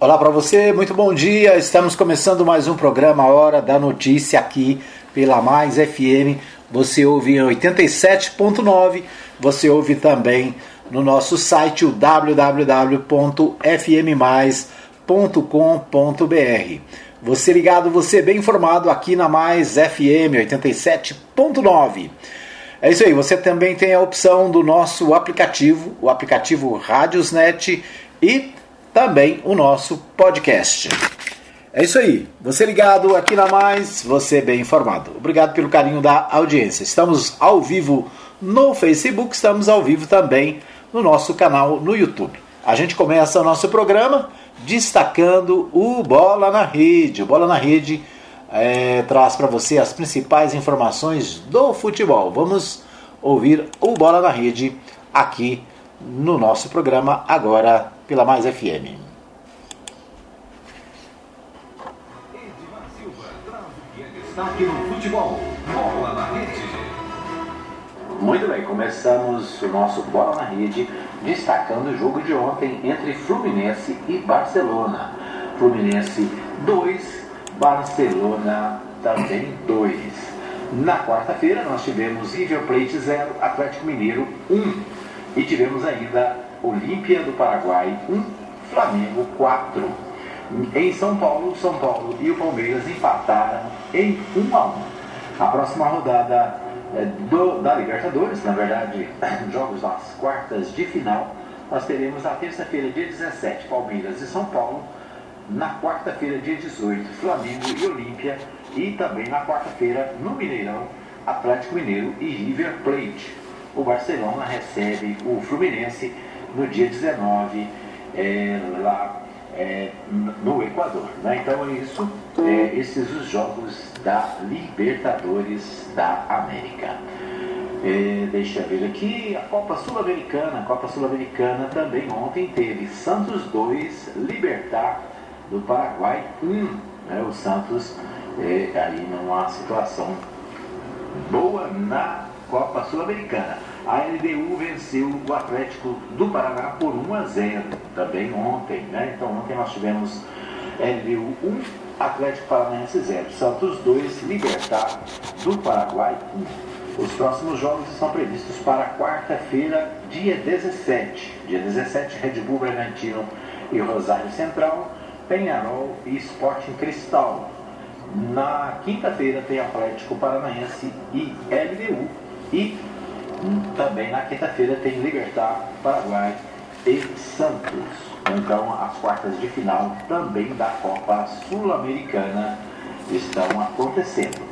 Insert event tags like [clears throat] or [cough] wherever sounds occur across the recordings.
Olá para você, muito bom dia. Estamos começando mais um programa Hora da Notícia aqui pela Mais FM. Você ouve em 87.9, você ouve também no nosso site o www.fmmais.com.br. Você ligado, você bem informado aqui na Mais FM 87.9. É isso aí, você também tem a opção do nosso aplicativo, o aplicativo Radiosnet e também o nosso podcast. É isso aí. Você ligado aqui na Mais, você bem informado. Obrigado pelo carinho da audiência. Estamos ao vivo no Facebook, estamos ao vivo também no nosso canal no YouTube. A gente começa o nosso programa destacando o Bola na Rede. O Bola na Rede é, traz para você as principais informações do futebol. Vamos ouvir o Bola na Rede aqui no nosso programa agora pela Mais FM. Muito bem, começamos o nosso Bola na Rede destacando o jogo de ontem entre Fluminense e Barcelona. Fluminense 2, Barcelona também 2. Na quarta-feira nós tivemos River Plate 0, Atlético Mineiro 1. E tivemos ainda Olímpia do Paraguai 1, Flamengo 4. Em São Paulo, São Paulo e o Palmeiras empataram em 1 a 1. A próxima rodada é, do, da Libertadores, na verdade, [clears throat] jogos das quartas de final, nós teremos na terça-feira, dia 17, Palmeiras e São Paulo. Na quarta-feira, dia 18, Flamengo e Olímpia. E também na quarta-feira, no Mineirão, Atlético Mineiro e River Plate. O Barcelona recebe o Fluminense no dia 19, é, lá é, no Equador. Né? Então é isso, é, esses os jogos da Libertadores da América. É, deixa eu ver aqui, a Copa Sul-Americana. A Copa Sul-Americana também ontem teve Santos 2, Libertar do Paraguai 1. Né? O Santos é, aí numa situação boa na Copa Sul-Americana. A LDU venceu o Atlético do Paraná por 1 a 0 também ontem. Né? Então ontem nós tivemos LDU 1, Atlético Paranaense 0, Santos 2, Libertar do Paraguai 1. Os próximos jogos estão previstos para quarta-feira, dia 17. Dia 17, Red Bull Bragantino e Rosário Central, Penharol e Sporting Cristal. Na quinta-feira tem Atlético Paranaense e LDU. E também na quinta-feira tem Libertar, Paraguai e Santos. Então as quartas de final também da Copa Sul-Americana estão acontecendo.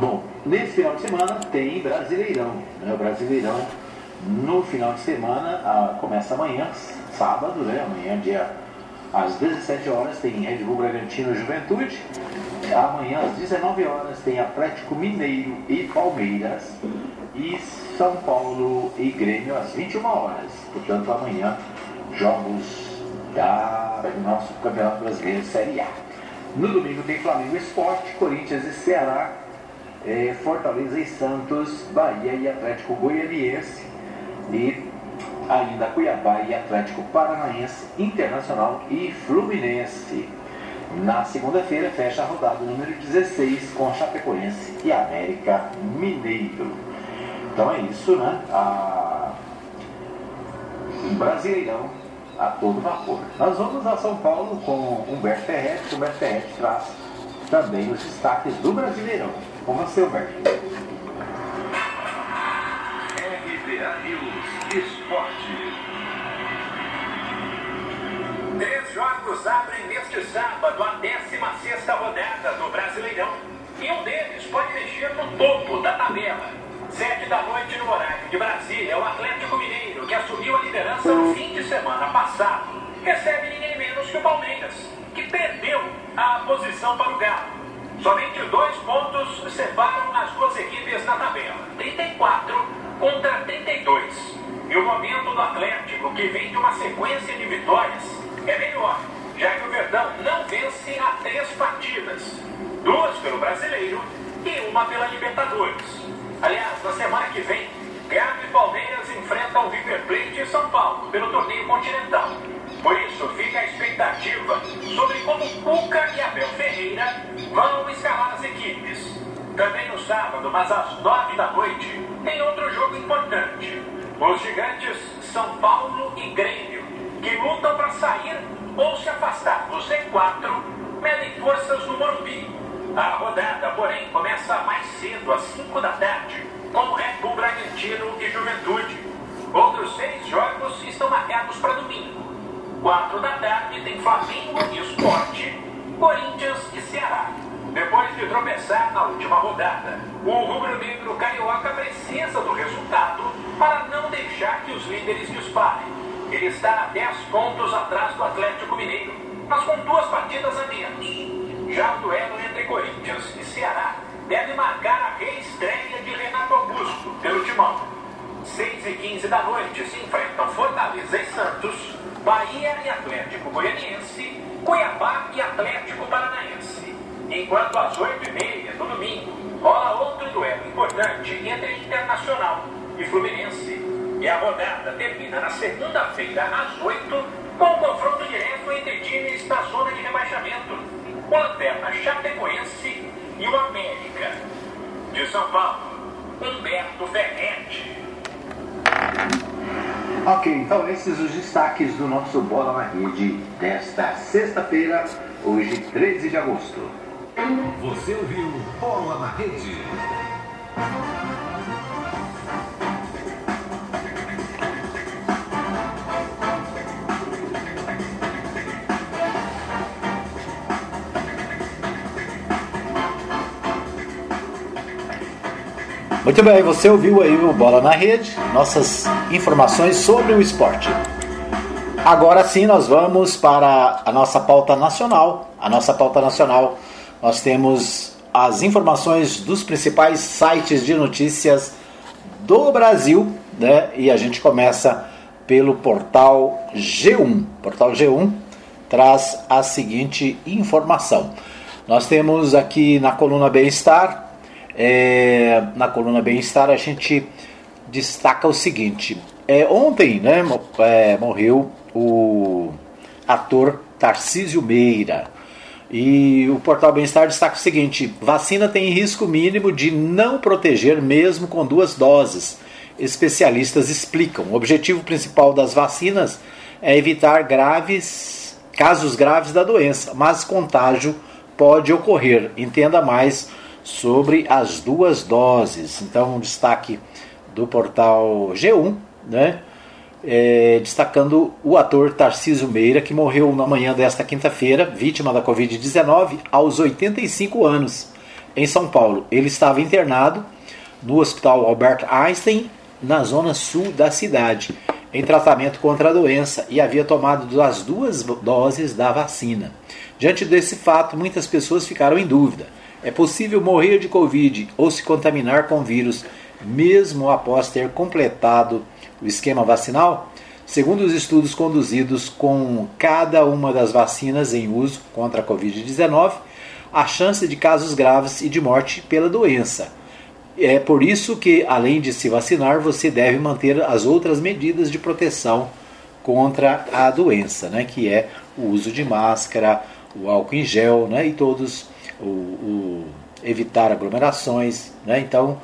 Bom, nesse final de semana tem Brasileirão. Né? O Brasileirão no final de semana ah, começa amanhã, sábado, né? Amanhã, dia às 17 horas, tem Red Bull Bragantino Juventude. Amanhã, às 19 horas, tem Atlético Mineiro e Palmeiras e São Paulo e Grêmio às 21 horas. Portanto, amanhã, jogos da, nosso Campeonato Brasileiro Série A. No domingo tem Flamengo Esporte, Corinthians e Ceará, eh, Fortaleza e Santos, Bahia e Atlético Goianiense e ainda Cuiabá e Atlético Paranaense, Internacional e Fluminense. Na segunda-feira fecha a rodada número 16 com Chapecoense e América Mineiro. Então é isso, né? A... Brasileirão a todo vapor. Nós vamos a São Paulo com Humberto Ferretti. Humberto Ferretti traz também os destaques do Brasileirão. Com você, Humberto. RBA News Esporte. Três jogos abrem neste sábado a 16 rodada do Brasileirão. E um deles pode mexer no topo da tabela. Sete da noite no horário de Brasília, o Atlético Mineiro, que assumiu a liderança no fim de semana passado, recebe ninguém menos que o Palmeiras, que perdeu a posição para o Galo. Somente dois pontos separam as duas equipes na tabela: 34 contra 32. E o momento do Atlético, que vem de uma sequência de vitórias, é melhor, já que o Verdão não vence há três partidas: duas pelo Brasileiro e uma pela Libertadores. Aliás, na semana que vem, Galo e Palmeiras enfrentam o River Plate e São Paulo pelo torneio continental. Por isso, fica a expectativa sobre como Cuca e Abel Ferreira vão escalar as equipes. Também no sábado, mas às nove da noite, tem outro jogo importante. Os gigantes São Paulo e Grêmio, que lutam para sair ou se afastar do Z4, medem forças no Morumbi. A rodada, porém, começa mais cedo, às 5 da tarde, com Red Bull Bragantino e Juventude. Outros seis jogos estão marcados para domingo. 4 da tarde tem Flamengo e Esporte, Corinthians e Ceará. Depois de tropeçar na última rodada, o rubro-negro carioca precisa do resultado para não deixar que os líderes disparem. Ele está a 10 pontos atrás do Atlético Mineiro, mas com duas partidas a menos. Já o duelo entre Corinthians e Ceará deve marcar a reestreia de Renato Augusto pelo timão. 6 e 15 da noite se enfrentam Fortaleza e Santos, Bahia e Atlético Goianiense, Cuiabá e Atlético Paranaense. Enquanto às 8h30 do domingo rola outro duelo importante entre Internacional e Fluminense. E a rodada termina na segunda-feira às 8 com o confronto direto entre times da zona de rebaixamento. O Lanterna Chapecoense e o América. De São Paulo, Humberto Ferretti. Ok, então esses os destaques do nosso Bola na Rede desta sexta-feira, hoje 13 de agosto. Você ouviu Bola na Rede. Muito bem, você ouviu aí o Bola na Rede, nossas informações sobre o esporte. Agora sim, nós vamos para a nossa pauta nacional. A nossa pauta nacional nós temos as informações dos principais sites de notícias do Brasil, né? E a gente começa pelo portal G1. O portal G1 traz a seguinte informação. Nós temos aqui na coluna Bem-Estar, é, na coluna Bem-Estar a gente destaca o seguinte: é, ontem né, é, morreu o ator Tarcísio Meira. E o portal Bem-Estar destaca o seguinte: vacina tem risco mínimo de não proteger mesmo com duas doses. Especialistas explicam. O objetivo principal das vacinas é evitar graves casos graves da doença, mas contágio pode ocorrer. Entenda mais sobre as duas doses. Então, um destaque do portal G1, né? é, destacando o ator Tarcísio Meira, que morreu na manhã desta quinta-feira, vítima da Covid-19, aos 85 anos, em São Paulo. Ele estava internado no Hospital Albert Einstein, na zona sul da cidade, em tratamento contra a doença e havia tomado as duas doses da vacina. Diante desse fato, muitas pessoas ficaram em dúvida. É possível morrer de Covid ou se contaminar com vírus, mesmo após ter completado o esquema vacinal, segundo os estudos conduzidos com cada uma das vacinas em uso contra a Covid-19, a chance de casos graves e de morte pela doença. É por isso que, além de se vacinar, você deve manter as outras medidas de proteção contra a doença, né, que é o uso de máscara, o álcool em gel, né, e todos o, o evitar aglomerações, né, então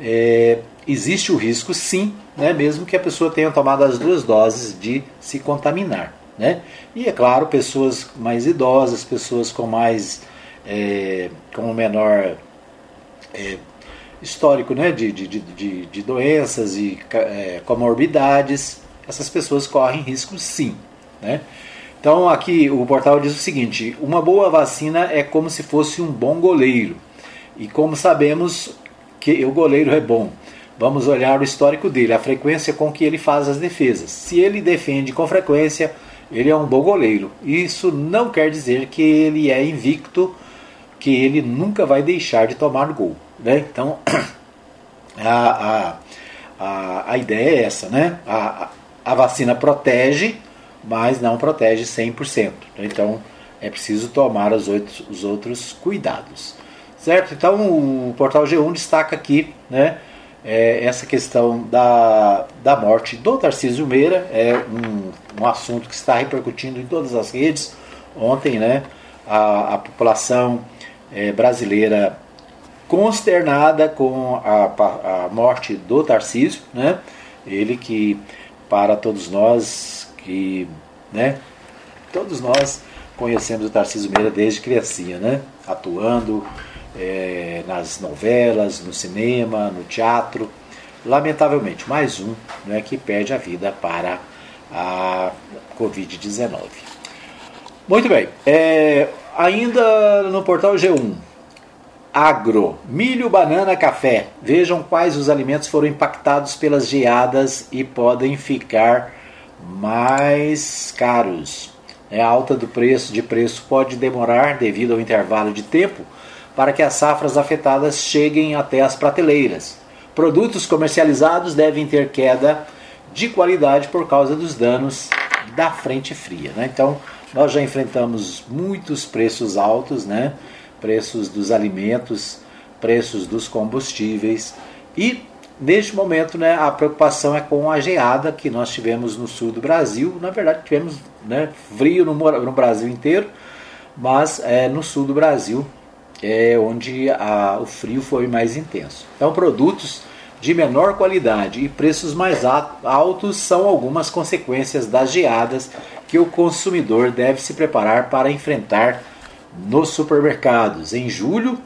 é, existe o risco, sim, né, mesmo que a pessoa tenha tomado as duas doses de se contaminar. Né? E é claro, pessoas mais idosas, pessoas com mais é, com menor é, histórico né, de, de, de, de doenças e é, comorbidades, essas pessoas correm risco sim. Né? Então aqui o portal diz o seguinte: uma boa vacina é como se fosse um bom goleiro. E como sabemos que o goleiro é bom, Vamos olhar o histórico dele, a frequência com que ele faz as defesas. Se ele defende com frequência, ele é um bom goleiro. Isso não quer dizer que ele é invicto, que ele nunca vai deixar de tomar gol. Né? Então, [clears throat] a, a, a, a ideia é essa, né? A, a vacina protege, mas não protege 100%. Então, é preciso tomar os outros, os outros cuidados. Certo? Então, o portal G1 destaca aqui, né? é, essa questão da, da morte do Tarcísio Meira é um, um assunto que está repercutindo em todas as redes. Ontem, né, a, a população é, brasileira consternada com a, a morte do Tarcísio, né? Ele que para todos nós que, né? Todos nós conhecemos o Tarcísio Meira desde criancinha, né? Atuando é, nas novelas, no cinema, no teatro. Lamentavelmente, mais um né, que perde a vida para a Covid-19. Muito bem, é, ainda no portal G1, agro, milho, banana, café. Vejam quais os alimentos foram impactados pelas geadas e podem ficar mais caros. É, a alta do preço de preço pode demorar devido ao intervalo de tempo para que as safras afetadas cheguem até as prateleiras. Produtos comercializados devem ter queda de qualidade por causa dos danos da frente fria. Né? Então, nós já enfrentamos muitos preços altos, né? preços dos alimentos, preços dos combustíveis e neste momento né, a preocupação é com a geada que nós tivemos no sul do Brasil. Na verdade, tivemos né, frio no, no Brasil inteiro, mas é, no sul do Brasil é onde a, o frio foi mais intenso. Então, produtos de menor qualidade e preços mais altos são algumas consequências das geadas que o consumidor deve se preparar para enfrentar nos supermercados. Em julho,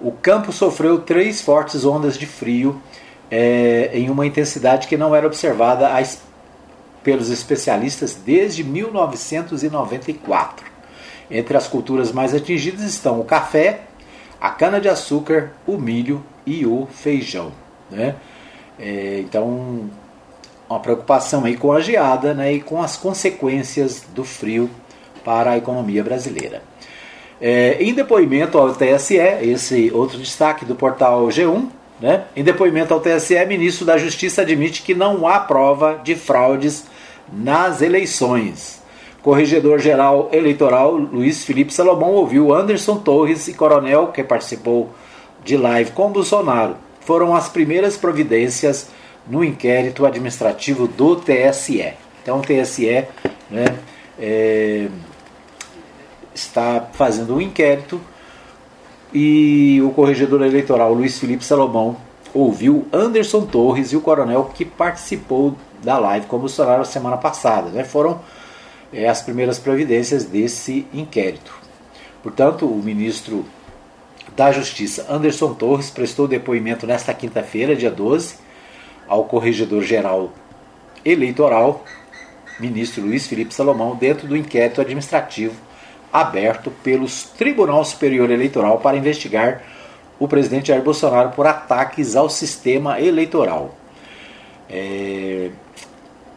o campo sofreu três fortes ondas de frio é, em uma intensidade que não era observada pelos especialistas desde 1994. Entre as culturas mais atingidas estão o café, a cana-de-açúcar, o milho e o feijão. Né? É, então, uma preocupação aí com a geada né, e com as consequências do frio para a economia brasileira. É, em depoimento ao TSE, esse outro destaque do portal G1, né? em depoimento ao TSE, ministro da Justiça admite que não há prova de fraudes nas eleições. Corregedor-Geral Eleitoral Luiz Felipe Salomão ouviu Anderson Torres e Coronel, que participou de live com Bolsonaro. Foram as primeiras providências no inquérito administrativo do TSE. Então, o TSE né, é, está fazendo um inquérito e o corregedor eleitoral Luiz Felipe Salomão ouviu Anderson Torres e o coronel que participou da live com Bolsonaro semana passada. Né? Foram é, as primeiras providências desse inquérito. Portanto, o ministro da Justiça, Anderson Torres, prestou depoimento nesta quinta-feira, dia 12, ao Corregedor-Geral Eleitoral, ministro Luiz Felipe Salomão, dentro do inquérito administrativo aberto pelos Tribunal Superior Eleitoral para investigar o presidente Jair Bolsonaro por ataques ao sistema eleitoral. É,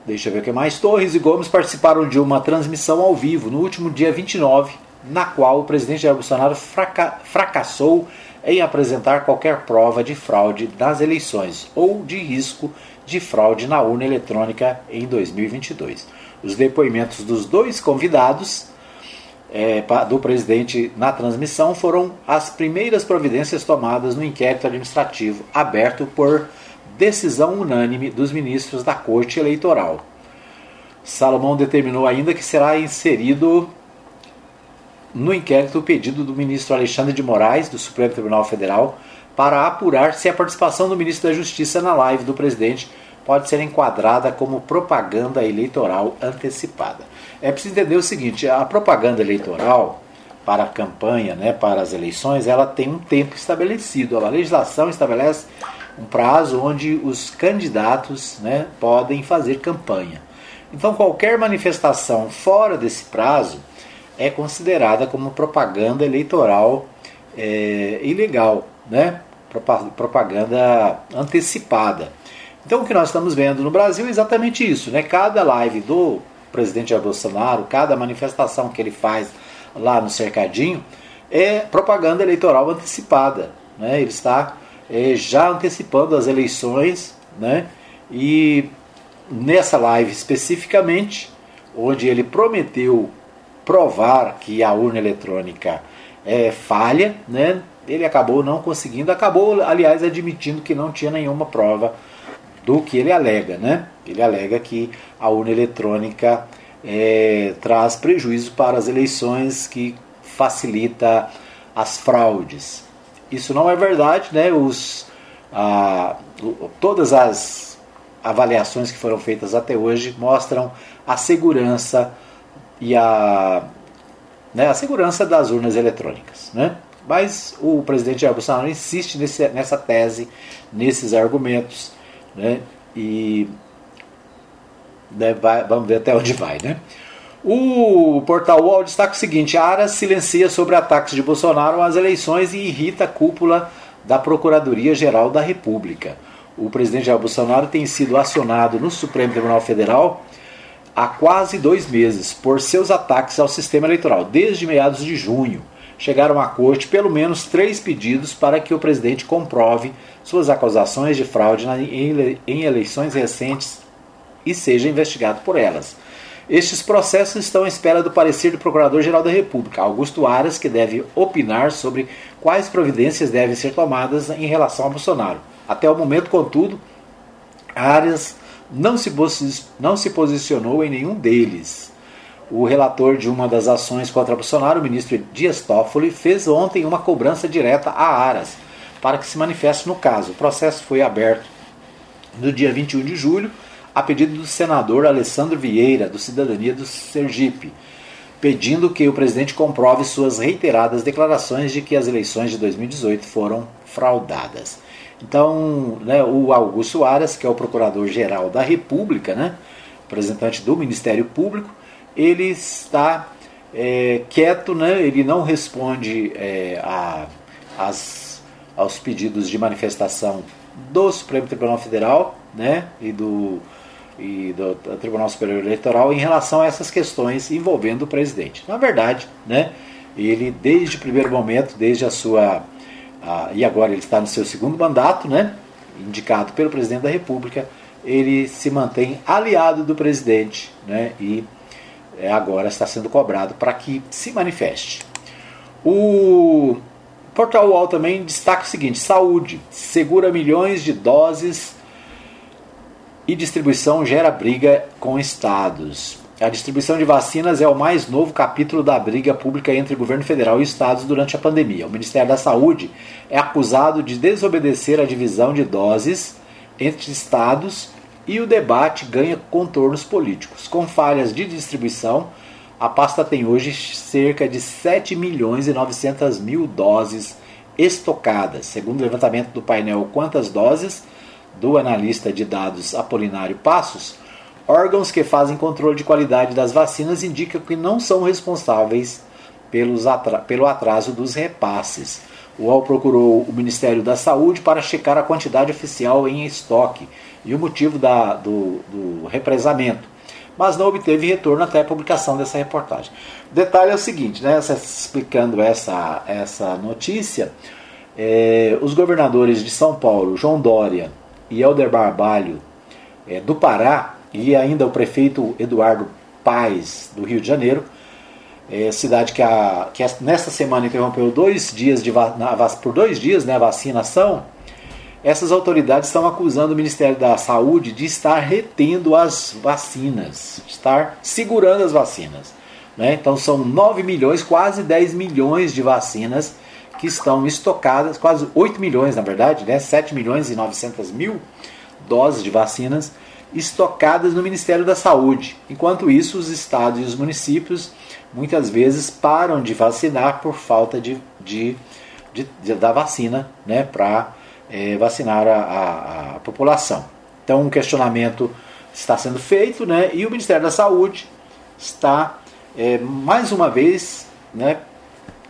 Deixa eu ver o que mais. Torres e Gomes participaram de uma transmissão ao vivo no último dia 29, na qual o presidente Jair Bolsonaro fraca fracassou em apresentar qualquer prova de fraude nas eleições ou de risco de fraude na urna eletrônica em 2022. Os depoimentos dos dois convidados é, do presidente na transmissão foram as primeiras providências tomadas no inquérito administrativo aberto por decisão unânime dos ministros da Corte Eleitoral. Salomão determinou ainda que será inserido no inquérito o pedido do ministro Alexandre de Moraes, do Supremo Tribunal Federal, para apurar se a participação do ministro da Justiça na live do presidente pode ser enquadrada como propaganda eleitoral antecipada. É preciso entender o seguinte: a propaganda eleitoral para a campanha, né, para as eleições, ela tem um tempo estabelecido. A legislação estabelece um prazo onde os candidatos né, podem fazer campanha. Então, qualquer manifestação fora desse prazo é considerada como propaganda eleitoral é, ilegal, né? propaganda antecipada. Então, o que nós estamos vendo no Brasil é exatamente isso: né? cada live do presidente Jair Bolsonaro, cada manifestação que ele faz lá no cercadinho é propaganda eleitoral antecipada. Né? Ele está é, já antecipando as eleições, né? E nessa live especificamente, onde ele prometeu provar que a urna eletrônica é, falha, né? Ele acabou não conseguindo, acabou, aliás, admitindo que não tinha nenhuma prova do que ele alega, né? Ele alega que a urna eletrônica é, traz prejuízo para as eleições, que facilita as fraudes. Isso não é verdade, né? Os, a, todas as avaliações que foram feitas até hoje mostram a segurança e a, né, a segurança das urnas eletrônicas, né? Mas o presidente Jair Bolsonaro insiste nesse, nessa tese, nesses argumentos, né? E né, vai, vamos ver até onde vai, né? O portal UOL destaca o seguinte: Aras silencia sobre ataques de Bolsonaro às eleições e irrita a cúpula da Procuradoria-Geral da República. O presidente Jair Bolsonaro tem sido acionado no Supremo Tribunal Federal há quase dois meses por seus ataques ao sistema eleitoral, desde meados de junho. Chegaram à corte pelo menos três pedidos para que o presidente comprove suas acusações de fraude em eleições recentes e seja investigado por elas. Estes processos estão à espera do parecer do Procurador-Geral da República, Augusto Aras, que deve opinar sobre quais providências devem ser tomadas em relação a Bolsonaro. Até o momento, contudo, Aras não se, não se posicionou em nenhum deles. O relator de uma das ações contra Bolsonaro, o ministro Dias Toffoli, fez ontem uma cobrança direta a Aras para que se manifeste no caso. O processo foi aberto no dia 21 de julho a pedido do senador Alessandro Vieira, do Cidadania do Sergipe, pedindo que o presidente comprove suas reiteradas declarações de que as eleições de 2018 foram fraudadas. Então, né, o Augusto Aras, que é o procurador-geral da República, né, representante do Ministério Público, ele está é, quieto, né, ele não responde é, a, as, aos pedidos de manifestação do Supremo Tribunal Federal né, e do e do, Tribunal Superior Eleitoral em relação a essas questões envolvendo o presidente. Na verdade, né, ele desde o primeiro momento, desde a sua a, e agora ele está no seu segundo mandato, né, indicado pelo presidente da República, ele se mantém aliado do presidente, né, e é, agora está sendo cobrado para que se manifeste. O Portal UOL também destaca o seguinte: saúde segura milhões de doses e distribuição gera briga com estados. A distribuição de vacinas é o mais novo capítulo da briga pública entre governo federal e estados durante a pandemia. O Ministério da Saúde é acusado de desobedecer a divisão de doses entre estados e o debate ganha contornos políticos. Com falhas de distribuição, a pasta tem hoje cerca de 7 milhões e 900 mil doses estocadas. Segundo o levantamento do painel Quantas Doses, do analista de dados Apolinário Passos, órgãos que fazem controle de qualidade das vacinas indicam que não são responsáveis pelos atra pelo atraso dos repasses. O UOL procurou o Ministério da Saúde para checar a quantidade oficial em estoque e o motivo da, do, do represamento, mas não obteve retorno até a publicação dessa reportagem. O detalhe é o seguinte, né, explicando essa, essa notícia, é, os governadores de São Paulo, João Dória e Helder Barbalho é, do Pará e ainda o prefeito Eduardo Paes do Rio de Janeiro, é, cidade que, a, que nesta semana interrompeu dois dias de, na, por dois dias né, a vacinação, essas autoridades estão acusando o Ministério da Saúde de estar retendo as vacinas, de estar segurando as vacinas. Né? Então são 9 milhões, quase 10 milhões de vacinas que estão estocadas, quase 8 milhões na verdade, né? 7 milhões e 900 mil doses de vacinas estocadas no Ministério da Saúde. Enquanto isso, os estados e os municípios muitas vezes param de vacinar por falta de, de, de, da vacina né? para é, vacinar a, a, a população. Então, um questionamento está sendo feito né? e o Ministério da Saúde está, é, mais uma vez, né,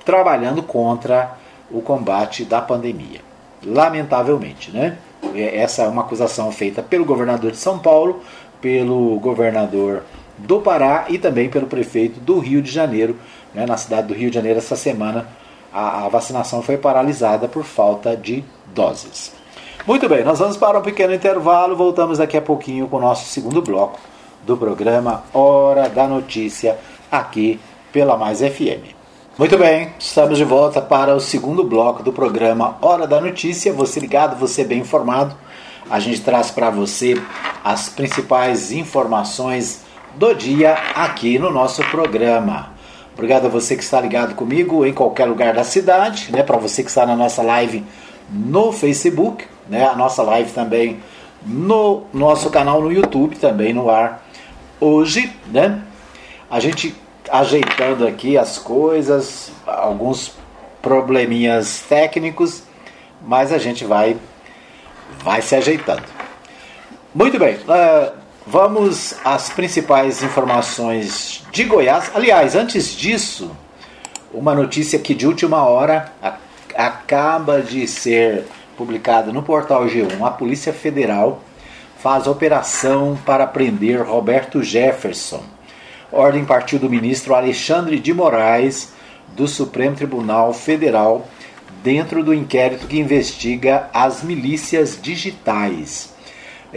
trabalhando contra o combate da pandemia. Lamentavelmente, né? Essa é uma acusação feita pelo governador de São Paulo, pelo governador do Pará e também pelo prefeito do Rio de Janeiro. Né? Na cidade do Rio de Janeiro, essa semana, a, a vacinação foi paralisada por falta de doses. Muito bem, nós vamos para um pequeno intervalo. Voltamos daqui a pouquinho com o nosso segundo bloco do programa Hora da Notícia, aqui pela Mais FM. Muito bem, estamos de volta para o segundo bloco do programa Hora da Notícia. Você ligado, você bem informado. A gente traz para você as principais informações do dia aqui no nosso programa. Obrigado a você que está ligado comigo em qualquer lugar da cidade, né? Para você que está na nossa live no Facebook, né? A nossa live também no nosso canal no YouTube, também no ar hoje, né? A gente ajeitando aqui as coisas, alguns probleminhas técnicos, mas a gente vai vai se ajeitando. Muito bem, uh, vamos às principais informações de Goiás. Aliás, antes disso, uma notícia que de última hora acaba de ser publicada no portal G1. A Polícia Federal faz operação para prender Roberto Jefferson ordem partiu do ministro Alexandre de Moraes, do Supremo Tribunal Federal, dentro do inquérito que investiga as milícias digitais.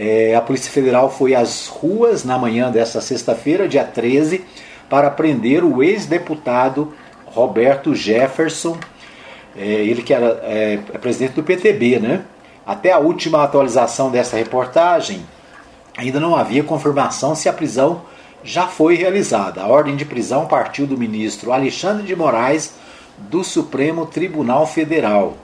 É, a Polícia Federal foi às ruas na manhã desta sexta-feira, dia 13, para prender o ex-deputado Roberto Jefferson, é, ele que era é, é presidente do PTB, né? Até a última atualização dessa reportagem, ainda não havia confirmação se a prisão já foi realizada. A ordem de prisão partiu do ministro Alexandre de Moraes do Supremo Tribunal Federal.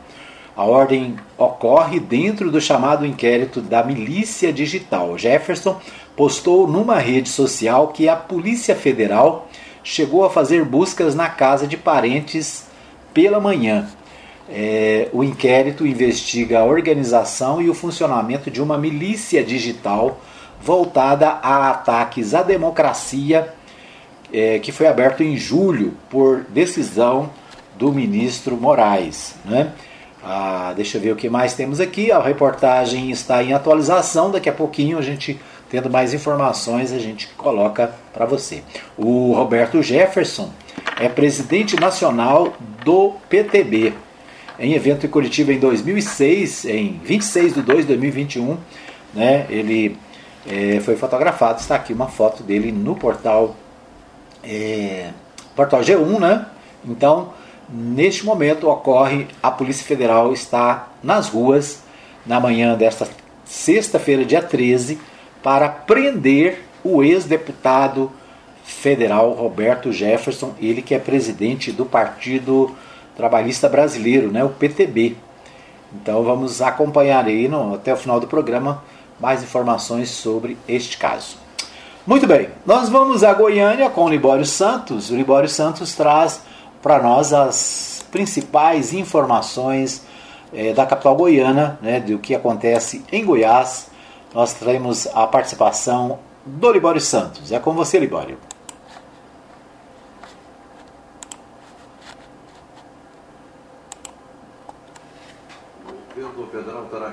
A ordem ocorre dentro do chamado inquérito da milícia digital. Jefferson postou numa rede social que a Polícia Federal chegou a fazer buscas na casa de parentes pela manhã. É, o inquérito investiga a organização e o funcionamento de uma milícia digital voltada a ataques à democracia, é, que foi aberto em julho por decisão do ministro Moraes. Né? Ah, deixa eu ver o que mais temos aqui. A reportagem está em atualização. Daqui a pouquinho a gente, tendo mais informações, a gente coloca para você. O Roberto Jefferson é presidente nacional do PTB. Em evento em Curitiba em 2006, em 26 de 2 de 2021, né, ele é, foi fotografado. Está aqui uma foto dele no portal, é, portal G1, né? Então, neste momento ocorre, a Polícia Federal está nas ruas na manhã desta sexta-feira, dia 13, para prender o ex-deputado federal Roberto Jefferson, ele que é presidente do Partido Trabalhista Brasileiro, né, o PTB. Então vamos acompanhar aí no, até o final do programa mais informações sobre este caso. Muito bem, nós vamos a Goiânia com o Libório Santos. O Libório Santos traz para nós as principais informações é, da capital goiana, né, do que acontece em Goiás. Nós teremos a participação do Libório Santos. É com você, Libório.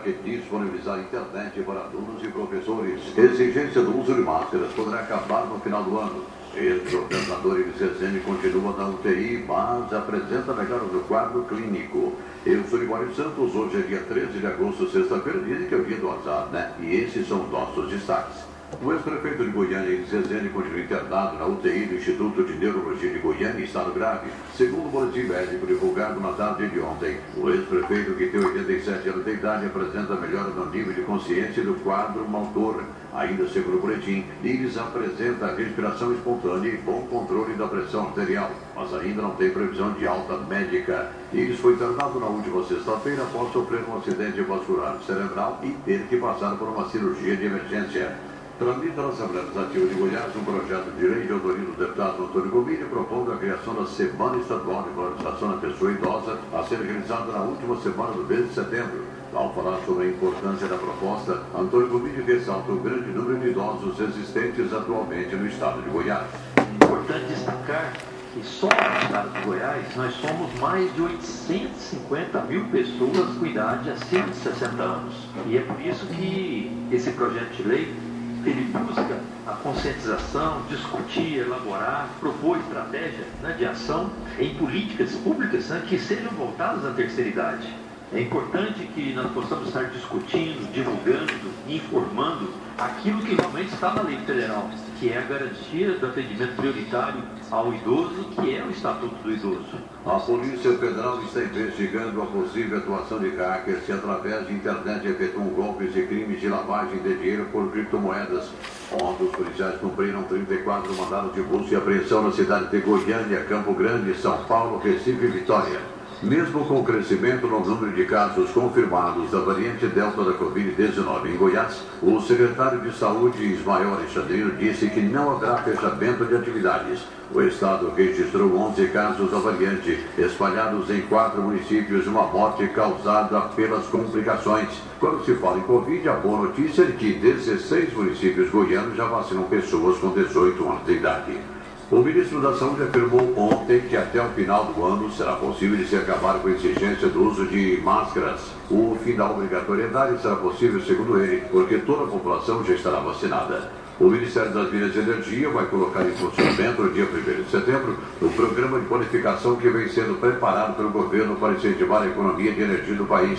que disponibilizar internet para alunos e professores. Exigência do uso de máscaras poderá acabar no final do ano. Ex-governador Ives continua na UTI, mas apresenta melhora no quadro clínico. Eu sou Libório Santos, hoje é dia 13 de agosto, sexta-feira, dizem que é o dia do azar, né? E esses são nossos destaques. O ex-prefeito de Goiânia, Zezene, continua internado na UTI do Instituto de Neurologia de Goiânia em estado grave, segundo o boletim médico divulgado na tarde de ontem. O ex-prefeito, que tem 87 anos de idade, apresenta melhora no nível de consciência do quadro motor. Ainda segundo o boletim, Iris apresenta respiração espontânea e bom controle da pressão arterial, mas ainda não tem previsão de alta médica. Iris foi internado na última sexta-feira após sofrer um acidente vascular cerebral e ter que passar por uma cirurgia de emergência. Tramita na Assembleia Legislativa de Goiás um projeto de lei de autoria do deputado Antônio Gomini propondo a criação da Semana Estadual de Valorização da Pessoa Idosa a ser realizada na última semana do mês de setembro. Ao falar sobre a importância da proposta, Antônio Gomini ressalta o grande número de idosos existentes atualmente no estado de Goiás. Importante destacar que só no estado de Goiás nós somos mais de 850 mil pessoas com idade acima de 60 anos. E é por isso que esse projeto de lei ele busca a conscientização, discutir, elaborar, propor estratégia né, de ação em políticas públicas né, que sejam voltadas à terceira idade. É importante que nós possamos estar discutindo, divulgando, informando aquilo que realmente está na lei federal, que é a garantia do atendimento prioritário ao idoso, que é o Estatuto do Idoso. A Polícia Federal está investigando a possível atuação de hackers que, através de internet, efetuam golpes e crimes de lavagem de dinheiro por criptomoedas. Ontem, os policiais cumpriram 34 mandados de busca e apreensão na cidade de Goiânia, Campo Grande, São Paulo, Recife e Vitória. Mesmo com o crescimento no número de casos confirmados da variante Delta da Covid-19 em Goiás, o secretário de Saúde, Ismael Alexandrino, disse que não haverá fechamento de atividades. O estado registrou 11 casos da variante, espalhados em quatro municípios, uma morte causada pelas complicações. Quando se fala em Covid, a boa notícia é que 16 municípios goianos já vacinam pessoas com 18 anos de idade. O ministro da Saúde afirmou ontem que até o final do ano será possível de se acabar com a exigência do uso de máscaras. O fim da obrigatoriedade será possível, segundo ele, porque toda a população já estará vacinada. O Ministério das Minas e Energia vai colocar em funcionamento, no dia 1 de setembro, o programa de bonificação que vem sendo preparado pelo governo para incentivar a economia de energia do país.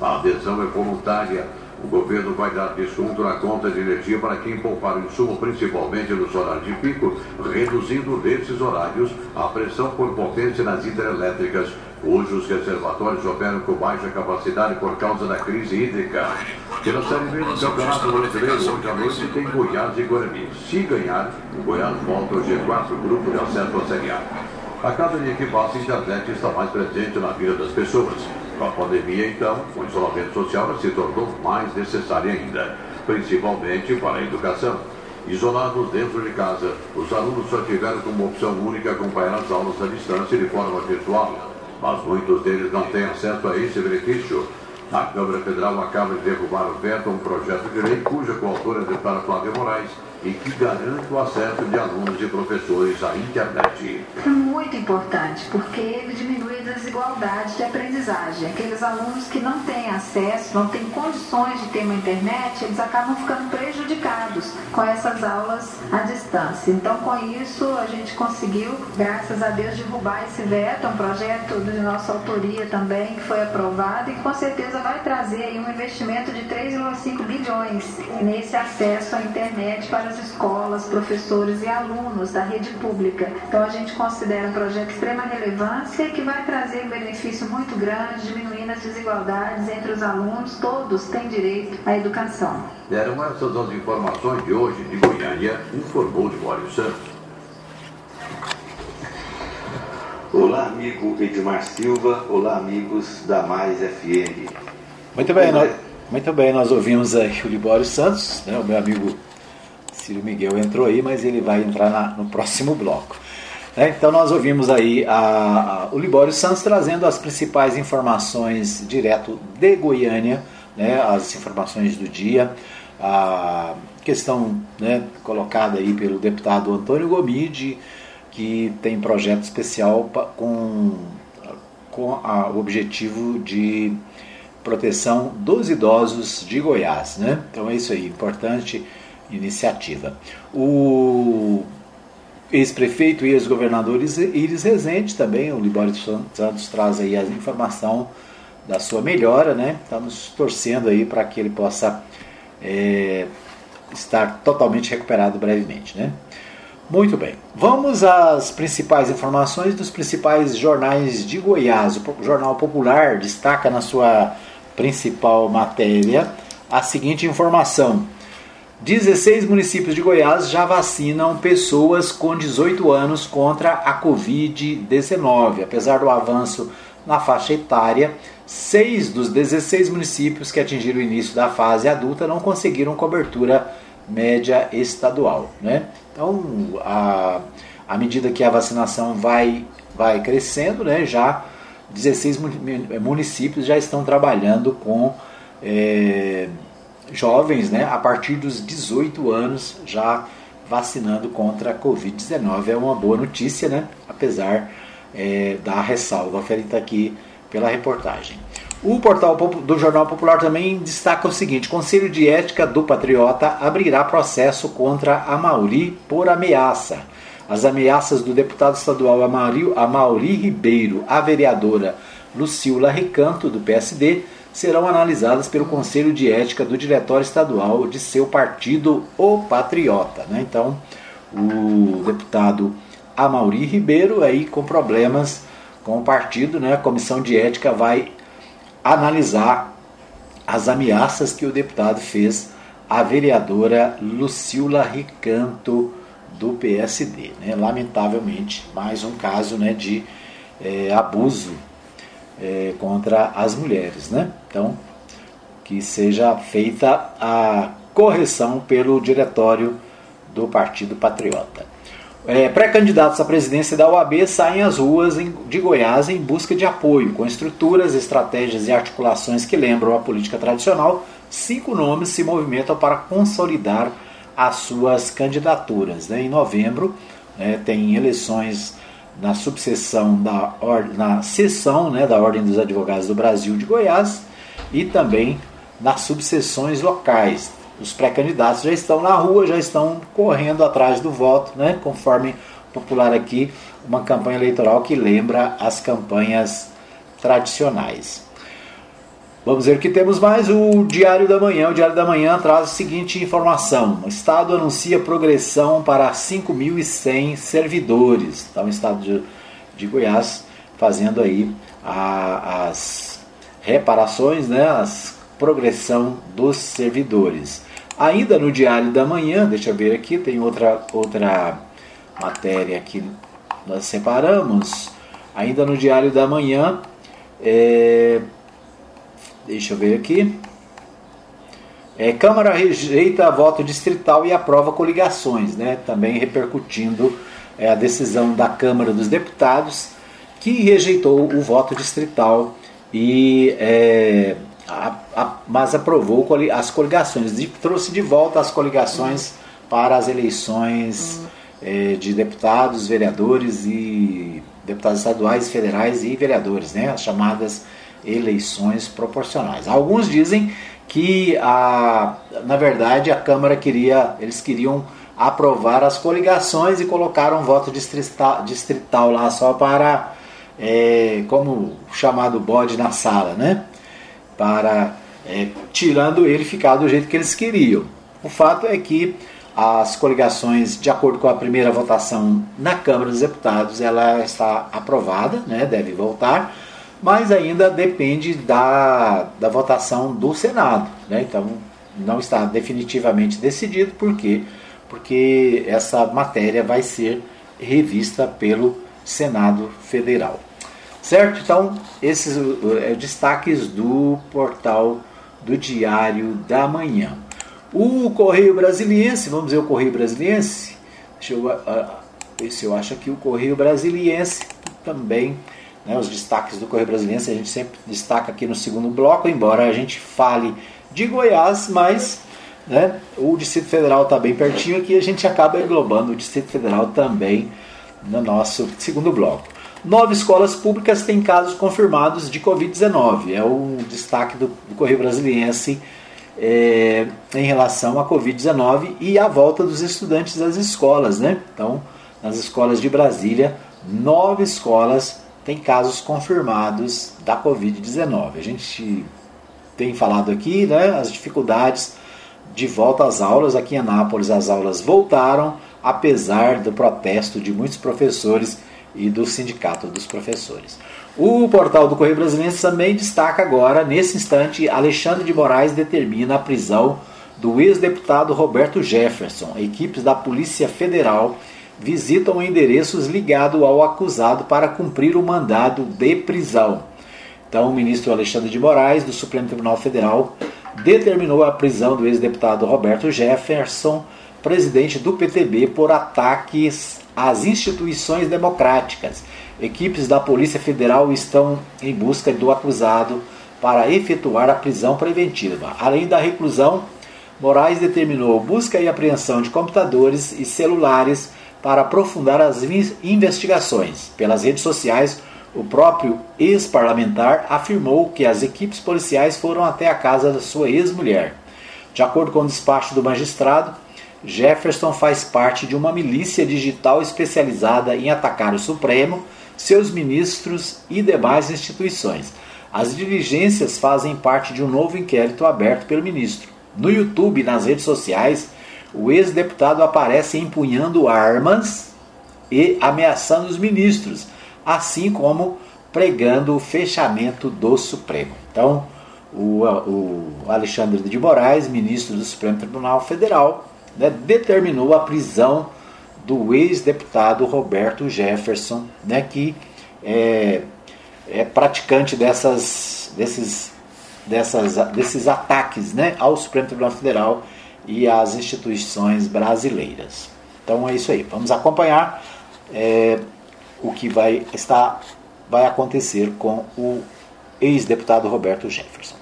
A adesão é voluntária o governo vai dar desconto na conta de energia para quem poupar o insumo, principalmente nos horários de pico, reduzindo nesses horários a pressão por potência nas hidrelétricas, cujos reservatórios operam com baixa capacidade por causa da crise hídrica. Pela Série B do Campeonato Brasileiro, hoje à noite tem Goiás e Guarani. Se ganhar, o Goiás volta ao G4, grupo de acesso à Série A. A cada dia que passa, a internet está mais presente na vida das pessoas. Com a pandemia, então, o isolamento social se tornou mais necessário ainda, principalmente para a educação. Isolados dentro de casa, os alunos só tiveram como opção única acompanhar as aulas à distância de forma virtual, mas muitos deles não têm acesso a esse benefício. A Câmara Federal acaba de derrubar o veto a um projeto de lei cuja coautora é a deputada Flávia Moraes e que garante o acesso de alunos e professores à internet. É muito importante, porque ele diminui a desigualdade de aprendizagem. Aqueles alunos que não têm acesso, não têm condições de ter uma internet, eles acabam ficando prejudicados com essas aulas à distância. Então, com isso, a gente conseguiu, graças a Deus, derrubar esse veto, um projeto de nossa autoria também, que foi aprovado e com certeza vai trazer um investimento de 3,5 bilhões nesse acesso à internet para as escolas, professores e alunos da rede pública. Então a gente considera um projeto de extrema relevância que vai trazer um benefício muito grande, diminuindo as desigualdades entre os alunos. Todos têm direito à educação. Eram essas as informações de hoje de Goiânia, informou de Mário Santos. Olá, amigo Edmar Silva. Olá, amigos da Mais FM. Muito bem, nós, muito bem, nós ouvimos aí o Libório Santos, né, o meu amigo Ciro Miguel entrou aí, mas ele vai entrar na, no próximo bloco. Né? Então nós ouvimos aí a, a, o Libório Santos trazendo as principais informações direto de Goiânia, né? as informações do dia, a questão né, colocada aí pelo deputado Antônio Gomide, que tem projeto especial com, com a, o objetivo de proteção dos idosos de Goiás. Né? Então é isso aí, importante iniciativa. O ex-prefeito e ex-governador Iris Rezende também, o Libório Santos traz aí a informação da sua melhora, né? Estamos torcendo aí para que ele possa é, estar totalmente recuperado brevemente, né? Muito bem, vamos às principais informações dos principais jornais de Goiás. O Jornal Popular destaca na sua principal matéria a seguinte informação: 16 municípios de Goiás já vacinam pessoas com 18 anos contra a Covid-19. Apesar do avanço na faixa etária, seis dos 16 municípios que atingiram o início da fase adulta não conseguiram cobertura média estadual. Né? Então, a, à medida que a vacinação vai, vai crescendo, né, já 16 municípios já estão trabalhando com. É, jovens, né, a partir dos 18 anos, já vacinando contra a Covid-19. É uma boa notícia, né, apesar é, da ressalva feita aqui pela reportagem. O portal do Jornal Popular também destaca o seguinte: Conselho de Ética do Patriota abrirá processo contra a Mauri por ameaça. As ameaças do deputado estadual Amauri, Amauri Ribeiro, a vereadora Lucila Recanto, do PSD, serão analisadas pelo Conselho de Ética do Diretório Estadual de seu partido, o Patriota. Né? Então, o deputado Amauri Ribeiro, aí com problemas com o partido, né? a Comissão de Ética vai analisar as ameaças que o deputado fez à vereadora Lucila Ricanto, do PSD. Né? Lamentavelmente, mais um caso né, de é, abuso é, contra as mulheres. Né? Então, que seja feita a correção pelo diretório do Partido Patriota. É, Pré-candidatos à presidência da OAB saem às ruas de Goiás em busca de apoio, com estruturas, estratégias e articulações que lembram a política tradicional. Cinco nomes se movimentam para consolidar as suas candidaturas. Né? Em novembro, né, tem eleições na subseção da na sessão né, da Ordem dos Advogados do Brasil de Goiás e também nas subseções locais. Os pré-candidatos já estão na rua, já estão correndo atrás do voto, né, conforme popular aqui, uma campanha eleitoral que lembra as campanhas tradicionais. Vamos ver o que temos mais. O Diário da Manhã. O Diário da Manhã traz a seguinte informação: o Estado anuncia progressão para 5.100 servidores. Então, o Estado de, de Goiás fazendo aí a, as reparações, né, a progressão dos servidores. Ainda no Diário da Manhã, deixa eu ver aqui, tem outra, outra matéria que nós separamos. Ainda no Diário da Manhã, é, Deixa eu ver aqui. É, Câmara rejeita voto distrital e aprova coligações, né? também repercutindo é, a decisão da Câmara dos Deputados, que rejeitou o voto distrital, e, é, a, a, mas aprovou as coligações, e trouxe de volta as coligações para as eleições é, de deputados, vereadores e deputados estaduais, federais e vereadores, né? as chamadas eleições proporcionais. Alguns dizem que a, na verdade a Câmara queria, eles queriam aprovar as coligações e colocaram um voto distrital, distrital lá só para é, como chamado bode na sala, né? Para é, tirando ele ficar do jeito que eles queriam. O fato é que as coligações, de acordo com a primeira votação na Câmara dos Deputados, ela está aprovada, né? Deve voltar mas ainda depende da, da votação do Senado. Né? Então, não está definitivamente decidido, por quê? Porque essa matéria vai ser revista pelo Senado Federal. Certo? Então, esses é, destaques do portal do Diário da Manhã. O Correio Brasiliense, vamos ver o Correio Brasiliense? Deixa eu uh, ver se eu acho aqui o Correio Brasiliense também né, os destaques do Correio Brasiliense, a gente sempre destaca aqui no segundo bloco, embora a gente fale de Goiás, mas né, o Distrito Federal está bem pertinho aqui, a gente acaba englobando o Distrito Federal também no nosso segundo bloco. Nove escolas públicas têm casos confirmados de Covid-19. É o destaque do, do Correio Brasiliense é, em relação à Covid-19 e a volta dos estudantes às escolas. Né? Então, nas escolas de Brasília, nove escolas tem casos confirmados da Covid-19. A gente tem falado aqui né, as dificuldades de volta às aulas. Aqui em Anápolis, as aulas voltaram, apesar do protesto de muitos professores e do sindicato dos professores. O portal do Correio Brasileiro também destaca agora, nesse instante, Alexandre de Moraes determina a prisão do ex-deputado Roberto Jefferson. Equipes da Polícia Federal visitam endereços ligados ao acusado para cumprir o mandado de prisão. Então, o ministro Alexandre de Moraes, do Supremo Tribunal Federal, determinou a prisão do ex-deputado Roberto Jefferson, presidente do PTB, por ataques às instituições democráticas. Equipes da Polícia Federal estão em busca do acusado para efetuar a prisão preventiva. Além da reclusão, Moraes determinou busca e apreensão de computadores e celulares para aprofundar as investigações. Pelas redes sociais, o próprio ex-parlamentar afirmou que as equipes policiais foram até a casa da sua ex-mulher. De acordo com o despacho do magistrado, Jefferson faz parte de uma milícia digital especializada em atacar o Supremo, seus ministros e demais instituições. As diligências fazem parte de um novo inquérito aberto pelo ministro. No YouTube e nas redes sociais, o ex-deputado aparece empunhando armas e ameaçando os ministros, assim como pregando o fechamento do Supremo. Então, o, o Alexandre de Moraes, ministro do Supremo Tribunal Federal, né, determinou a prisão do ex-deputado Roberto Jefferson, né, que é, é praticante dessas, desses, dessas, desses ataques né, ao Supremo Tribunal Federal e às instituições brasileiras. Então é isso aí. Vamos acompanhar é, o que vai, estar, vai acontecer com o ex-deputado Roberto Jefferson.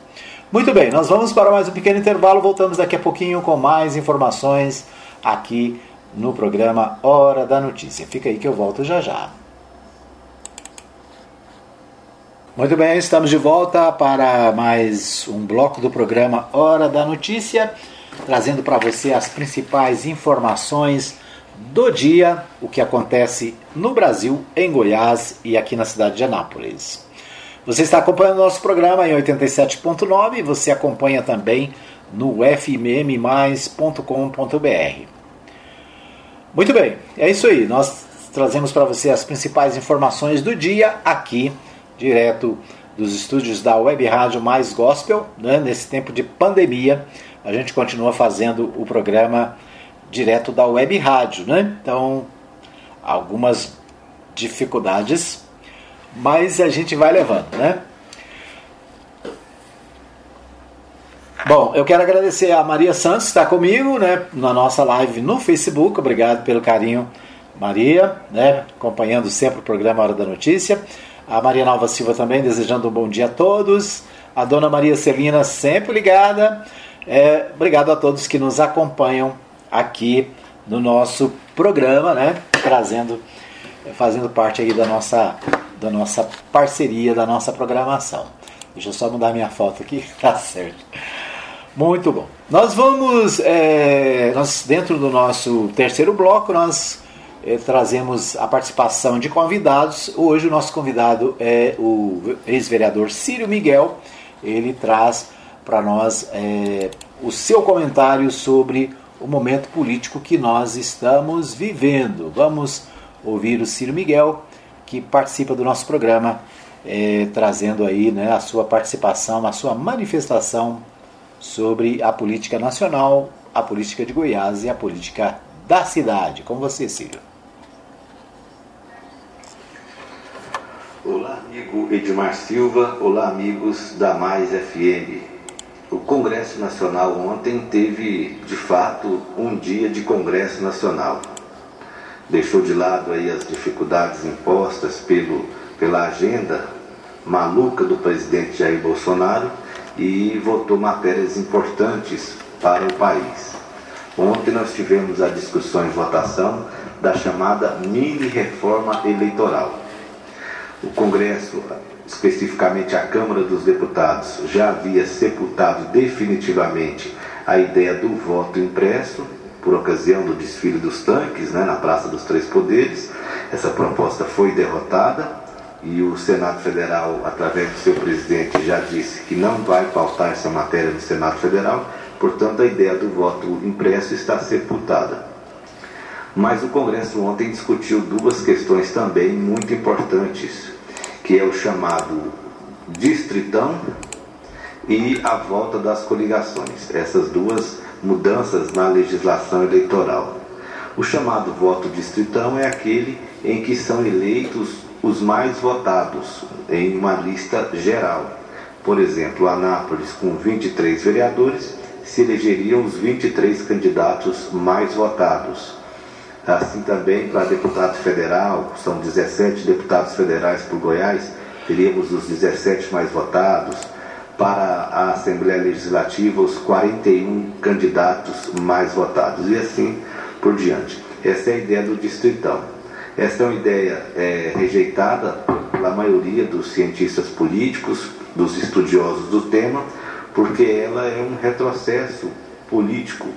Muito bem, nós vamos para mais um pequeno intervalo. Voltamos daqui a pouquinho com mais informações aqui no programa Hora da Notícia. Fica aí que eu volto já já. Muito bem, estamos de volta para mais um bloco do programa Hora da Notícia, trazendo para você as principais informações do dia, o que acontece no Brasil, em Goiás e aqui na cidade de Anápolis. Você está acompanhando o nosso programa em 87.9 e você acompanha também no fmmais.com.br. Muito bem, é isso aí. Nós trazemos para você as principais informações do dia aqui, direto dos estúdios da Web Rádio Mais Gospel, né? nesse tempo de pandemia. A gente continua fazendo o programa direto da Web Rádio, né? Então, algumas dificuldades mas a gente vai levando, né? Bom, eu quero agradecer a Maria Santos que está comigo, né, na nossa live no Facebook. Obrigado pelo carinho, Maria, né, acompanhando sempre o programa Hora da Notícia. A Maria Nova Silva também desejando um bom dia a todos. A Dona Maria Celina sempre ligada. É, obrigado a todos que nos acompanham aqui no nosso programa, né, trazendo, fazendo parte aí da nossa da nossa parceria, da nossa programação. Deixa eu só mudar minha foto aqui, [laughs] tá certo. Muito bom. Nós vamos, é, nós dentro do nosso terceiro bloco, nós é, trazemos a participação de convidados. Hoje o nosso convidado é o ex-vereador Círio Miguel. Ele traz para nós é, o seu comentário sobre o momento político que nós estamos vivendo. Vamos ouvir o Círio Miguel que participa do nosso programa, é, trazendo aí né, a sua participação, a sua manifestação sobre a política nacional, a política de Goiás e a política da cidade. Com você, Círio. Olá, amigo Edmar Silva. Olá, amigos da Mais FM. O Congresso Nacional ontem teve, de fato, um dia de Congresso Nacional deixou de lado aí as dificuldades impostas pelo, pela agenda maluca do presidente Jair Bolsonaro e votou matérias importantes para o país. Ontem nós tivemos a discussão e votação da chamada mini reforma eleitoral. O Congresso, especificamente a Câmara dos Deputados, já havia sepultado definitivamente a ideia do voto impresso por ocasião do desfile dos tanques né, na Praça dos Três Poderes. Essa proposta foi derrotada e o Senado Federal, através do seu presidente, já disse que não vai pautar essa matéria no Senado Federal, portanto, a ideia do voto impresso está sepultada. Mas o Congresso ontem discutiu duas questões também muito importantes, que é o chamado distritão e a volta das coligações. Essas duas mudanças na legislação eleitoral. O chamado voto distritão é aquele em que são eleitos os mais votados em uma lista geral. Por exemplo, Anápolis, com 23 vereadores, se elegeriam os 23 candidatos mais votados. Assim também para deputado federal, são 17 deputados federais por Goiás, teríamos os 17 mais votados para a Assembleia Legislativa os 41 candidatos mais votados e assim por diante. Essa é a ideia do distritão. Essa é uma ideia é, rejeitada pela maioria dos cientistas políticos, dos estudiosos do tema, porque ela é um retrocesso político,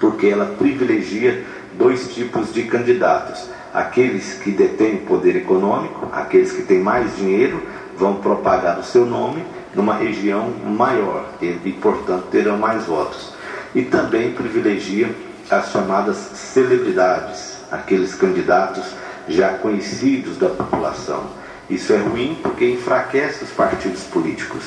porque ela privilegia dois tipos de candidatos: Aqueles que detêm poder econômico, aqueles que têm mais dinheiro, vão propagar o seu nome numa região maior e, portanto, terão mais votos. E também privilegia as chamadas celebridades, aqueles candidatos já conhecidos da população. Isso é ruim porque enfraquece os partidos políticos.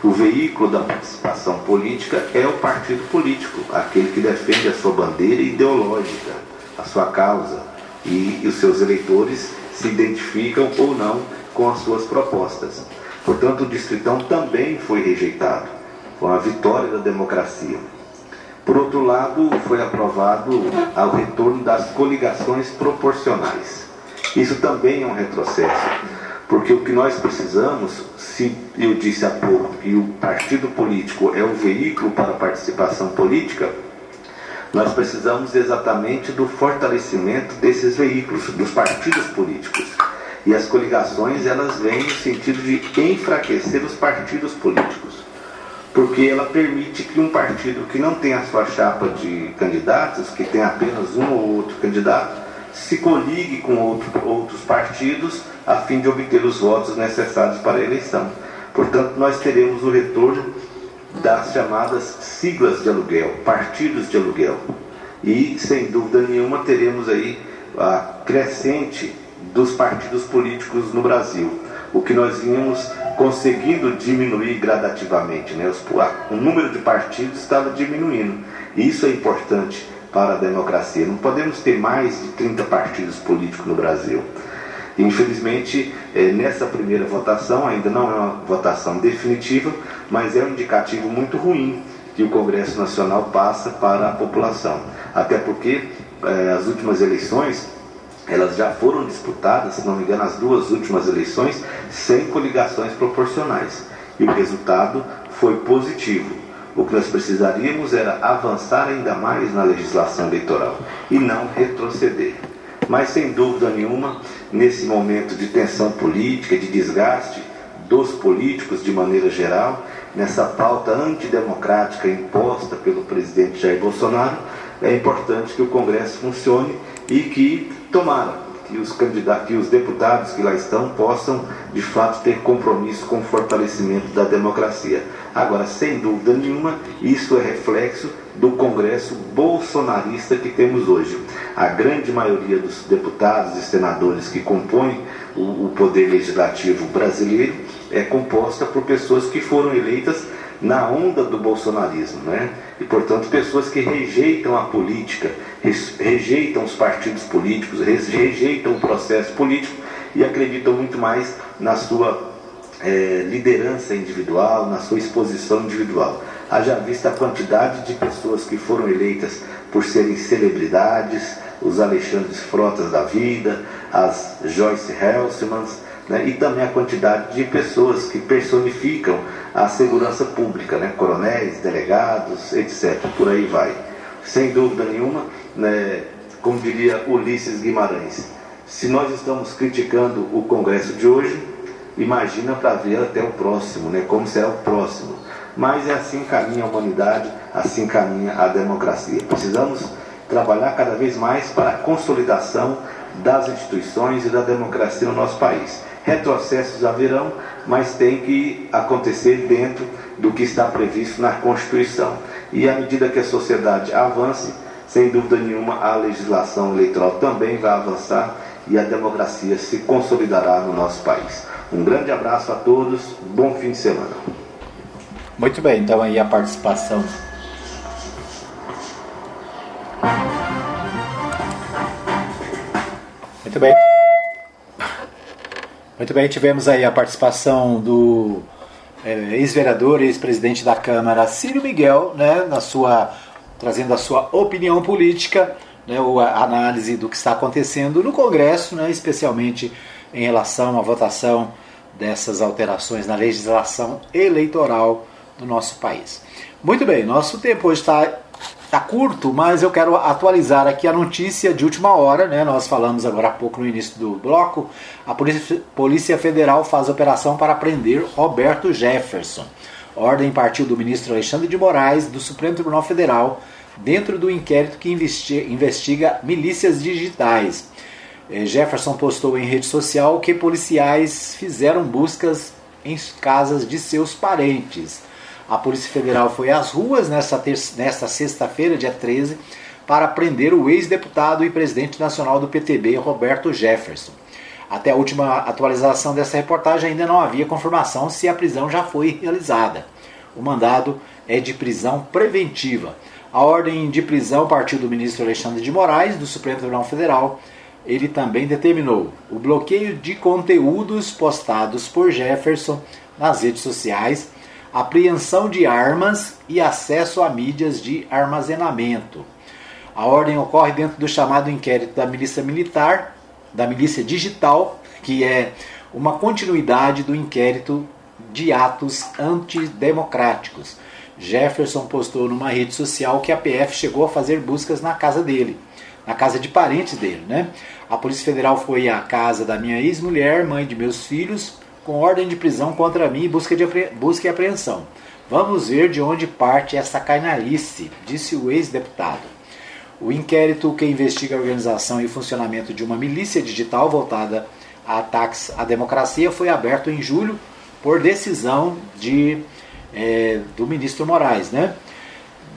O veículo da participação política é o partido político, aquele que defende a sua bandeira ideológica, a sua causa, e os seus eleitores se identificam ou não com as suas propostas. Portanto, o Distritão também foi rejeitado, com a vitória da democracia. Por outro lado, foi aprovado o retorno das coligações proporcionais. Isso também é um retrocesso, porque o que nós precisamos, se eu disse há pouco que o partido político é o veículo para a participação política, nós precisamos exatamente do fortalecimento desses veículos, dos partidos políticos. E as coligações, elas vêm no sentido de enfraquecer os partidos políticos. Porque ela permite que um partido que não tem a sua chapa de candidatos, que tem apenas um ou outro candidato, se coligue com outro, outros partidos a fim de obter os votos necessários para a eleição. Portanto, nós teremos o retorno das chamadas siglas de aluguel, partidos de aluguel. E, sem dúvida nenhuma, teremos aí a crescente dos partidos políticos no Brasil. O que nós vínhamos conseguindo diminuir gradativamente. Né? o número de partidos estava diminuindo. E isso é importante para a democracia. Não podemos ter mais de 30 partidos políticos no Brasil. Infelizmente, é, nessa primeira votação, ainda não é uma votação definitiva, mas é um indicativo muito ruim que o Congresso Nacional passa para a população. Até porque é, as últimas eleições, elas já foram disputadas, se não me engano, as duas últimas eleições, sem coligações proporcionais. E o resultado foi positivo. O que nós precisaríamos era avançar ainda mais na legislação eleitoral e não retroceder. Mas, sem dúvida nenhuma, nesse momento de tensão política, de desgaste dos políticos de maneira geral, nessa pauta antidemocrática imposta pelo presidente Jair Bolsonaro, é importante que o Congresso funcione e que, tomara, que os candidatos, que os deputados que lá estão possam, de fato, ter compromisso com o fortalecimento da democracia. Agora, sem dúvida nenhuma, isso é reflexo do Congresso bolsonarista que temos hoje. A grande maioria dos deputados e senadores que compõem o, o poder legislativo brasileiro é composta por pessoas que foram eleitas na onda do bolsonarismo, né? E portanto pessoas que rejeitam a política, rejeitam os partidos políticos, rejeitam o processo político e acreditam muito mais na sua é, liderança individual, na sua exposição individual. Haja vista a quantidade de pessoas que foram eleitas por serem celebridades, os Alexandres Frotas da vida, as Joyce Helsmans, né, e também a quantidade de pessoas que personificam a segurança pública, né, coronéis, delegados, etc. Por aí vai. Sem dúvida nenhuma, né, como diria Ulisses Guimarães, se nós estamos criticando o Congresso de hoje, imagina para ver até o próximo, né, como será o próximo. Mas é assim caminha a humanidade, assim caminha a democracia. Precisamos trabalhar cada vez mais para a consolidação das instituições e da democracia no nosso país. Retrocessos haverão, mas tem que acontecer dentro do que está previsto na Constituição. E à medida que a sociedade avance, sem dúvida nenhuma, a legislação eleitoral também vai avançar e a democracia se consolidará no nosso país. Um grande abraço a todos, bom fim de semana. Muito bem, então aí a participação Muito bem. Muito bem, tivemos aí a participação do é, ex-vereador e ex-presidente da Câmara, Círio Miguel, né, na sua, trazendo a sua opinião política, né, a análise do que está acontecendo no Congresso, né, especialmente em relação à votação dessas alterações na legislação eleitoral do nosso país. Muito bem, nosso tempo hoje está Tá curto, mas eu quero atualizar aqui a notícia de última hora, né? Nós falamos agora há pouco no início do bloco. A Polícia, Polícia Federal faz operação para prender Roberto Jefferson. Ordem partiu do ministro Alexandre de Moraes do Supremo Tribunal Federal dentro do inquérito que investiga, investiga milícias digitais. É, Jefferson postou em rede social que policiais fizeram buscas em casas de seus parentes. A Polícia Federal foi às ruas nesta, nesta sexta-feira, dia 13, para prender o ex-deputado e presidente nacional do PTB, Roberto Jefferson. Até a última atualização dessa reportagem ainda não havia confirmação se a prisão já foi realizada. O mandado é de prisão preventiva. A ordem de prisão partiu do ministro Alexandre de Moraes, do Supremo Tribunal Federal. Ele também determinou o bloqueio de conteúdos postados por Jefferson nas redes sociais, apreensão de armas e acesso a mídias de armazenamento. A ordem ocorre dentro do chamado inquérito da Milícia Militar, da Milícia Digital, que é uma continuidade do inquérito de atos antidemocráticos. Jefferson postou numa rede social que a PF chegou a fazer buscas na casa dele, na casa de parentes dele, né? A Polícia Federal foi à casa da minha ex-mulher, mãe de meus filhos, com ordem de prisão contra mim e busca, de busca e apreensão. Vamos ver de onde parte essa canalice, disse o ex-deputado. O inquérito que investiga a organização e funcionamento de uma milícia digital voltada a ataques à democracia foi aberto em julho por decisão de, é, do ministro Moraes. Né?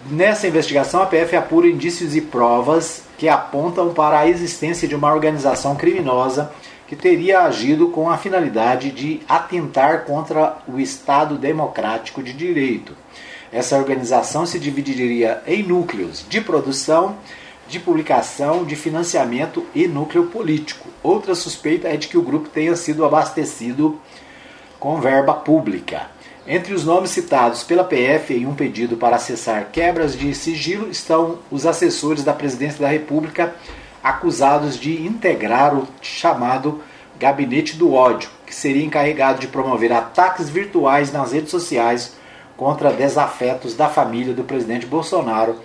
Nessa investigação, a PF apura indícios e provas que apontam para a existência de uma organização criminosa que teria agido com a finalidade de atentar contra o Estado democrático de direito essa organização se dividiria em núcleos de produção, de publicação, de financiamento e núcleo político. Outra suspeita é de que o grupo tenha sido abastecido com verba pública. Entre os nomes citados pela PF em um pedido para acessar quebras de sigilo estão os assessores da Presidência da República acusados de integrar o chamado Gabinete do Ódio, que seria encarregado de promover ataques virtuais nas redes sociais contra desafetos da família do presidente Bolsonaro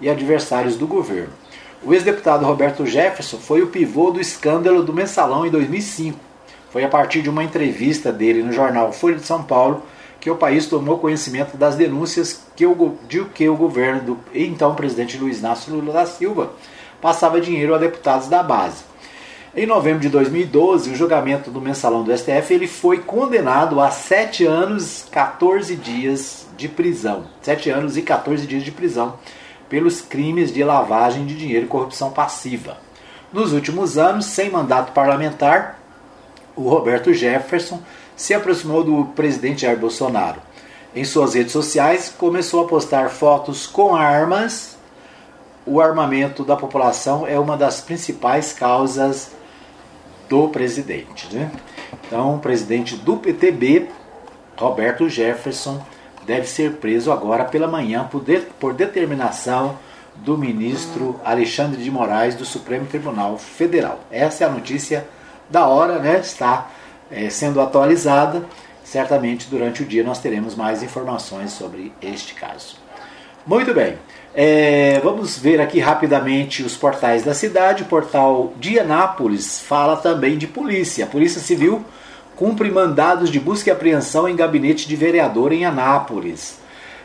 e adversários do governo. O ex-deputado Roberto Jefferson foi o pivô do escândalo do mensalão em 2005. Foi a partir de uma entrevista dele no jornal Folha de São Paulo que o país tomou conhecimento das denúncias que o, de que o governo do então presidente Luiz Inácio Lula da Silva passava dinheiro a deputados da base. Em novembro de 2012, o julgamento do mensalão do STF, ele foi condenado a 7 anos 14 dias de prisão. 7 anos e 14 dias de prisão pelos crimes de lavagem de dinheiro e corrupção passiva. Nos últimos anos, sem mandato parlamentar, o Roberto Jefferson se aproximou do presidente Jair Bolsonaro. Em suas redes sociais, começou a postar fotos com armas. O armamento da população é uma das principais causas do presidente. Né? Então, o presidente do PTB, Roberto Jefferson, deve ser preso agora pela manhã por, de, por determinação do ministro Alexandre de Moraes do Supremo Tribunal Federal. Essa é a notícia da hora, né? Está é, sendo atualizada. Certamente durante o dia nós teremos mais informações sobre este caso. Muito bem. É, vamos ver aqui rapidamente os portais da cidade. O portal de Anápolis fala também de polícia. A Polícia Civil cumpre mandados de busca e apreensão em gabinete de vereador em Anápolis.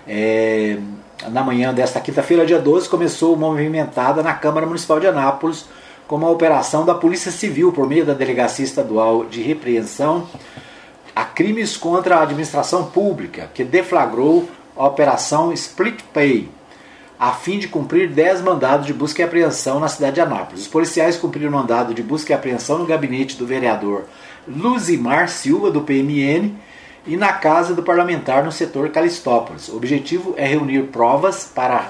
É, na manhã desta quinta-feira, dia 12, começou uma movimentada na Câmara Municipal de Anápolis com uma operação da Polícia Civil por meio da Delegacia Estadual de Repreensão a crimes contra a administração pública, que deflagrou a Operação Split Pay a fim de cumprir 10 mandados de busca e apreensão na cidade de Anápolis. Os policiais cumpriram o mandado de busca e apreensão no gabinete do vereador Luzimar Silva, do PMN, e na casa do parlamentar no setor Calistópolis. O objetivo é reunir provas para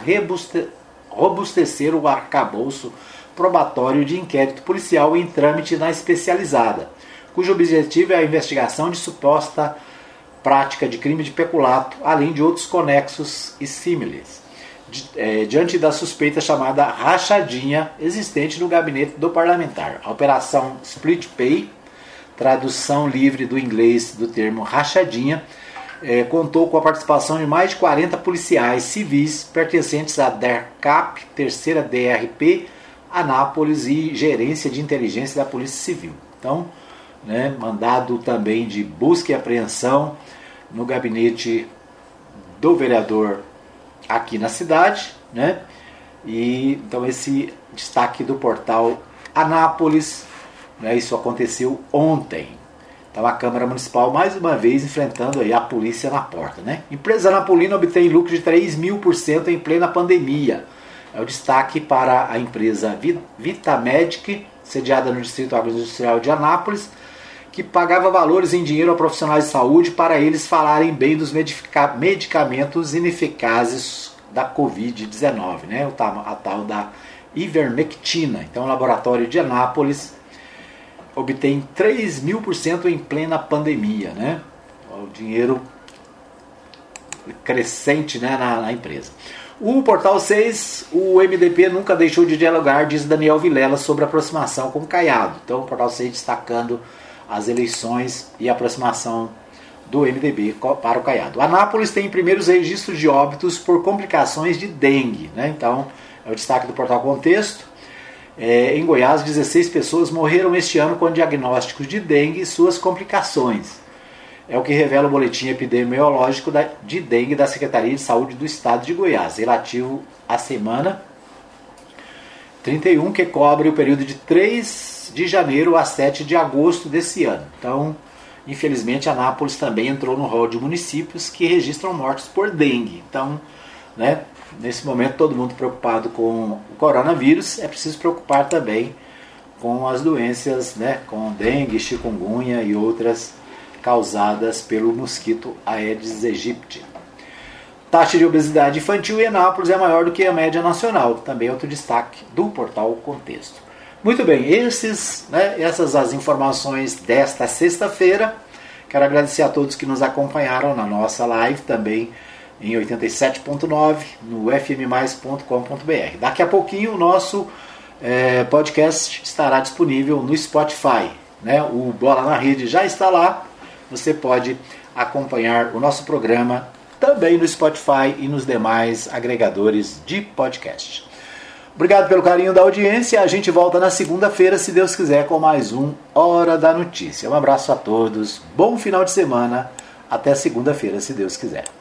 robustecer o arcabouço probatório de inquérito policial em trâmite na especializada, cujo objetivo é a investigação de suposta prática de crime de peculato, além de outros conexos e símiles é, diante da suspeita chamada rachadinha existente no gabinete do parlamentar. A operação Split Pay, tradução livre do inglês do termo rachadinha, é, contou com a participação de mais de 40 policiais civis pertencentes à DERCAP, terceira DRP, Anápolis e Gerência de Inteligência da Polícia Civil. Então, né, mandado também de busca e apreensão no gabinete do vereador aqui na cidade, né? E então esse destaque do portal Anápolis Né? Isso aconteceu ontem. Então a Câmara Municipal mais uma vez enfrentando aí a polícia na porta. Né? Empresa Napolina obtém lucro de 3 mil por cento em plena pandemia. É o destaque para a empresa Vitamedic, sediada no Distrito Agroindustrial de Anápolis, que pagava valores em dinheiro a profissionais de saúde para eles falarem bem dos medicamentos ineficazes da Covid-19, né? a tal da ivermectina. Então, o laboratório de Anápolis obtém 3 mil por cento em plena pandemia, né? O dinheiro crescente né, na, na, empresa. O Portal 6, o MDP nunca deixou de dialogar, diz Daniel Vilela, sobre a aproximação com o Caiado. Então, o Portal 6 destacando as eleições e a aproximação do MDB para o Caiado. Anápolis tem primeiros registros de óbitos por complicações de dengue. Né? Então, é o destaque do Portal Contexto. É, em Goiás, 16 pessoas morreram este ano com diagnósticos de dengue e suas complicações. É o que revela o boletim epidemiológico da, de dengue da Secretaria de Saúde do Estado de Goiás, relativo à semana 31, que cobre o período de 3 de janeiro a 7 de agosto desse ano. Então, infelizmente, Anápolis também entrou no rol de municípios que registram mortes por dengue. Então, né, nesse momento, todo mundo preocupado com o coronavírus, é preciso preocupar também com as doenças, né, com dengue, chikungunya e outras causadas pelo mosquito Aedes aegypti. Taxa de obesidade infantil em Anápolis é maior do que a média nacional, também outro destaque do portal Contexto. Muito bem, esses, né, essas as informações desta sexta-feira. Quero agradecer a todos que nos acompanharam na nossa live também em 87.9 no fmmais.com.br. Daqui a pouquinho o nosso é, podcast estará disponível no Spotify. Né? O Bola na Rede já está lá. Você pode acompanhar o nosso programa também no Spotify e nos demais agregadores de podcast. Obrigado pelo carinho da audiência. A gente volta na segunda-feira, se Deus quiser, com mais um Hora da Notícia. Um abraço a todos, bom final de semana. Até segunda-feira, se Deus quiser.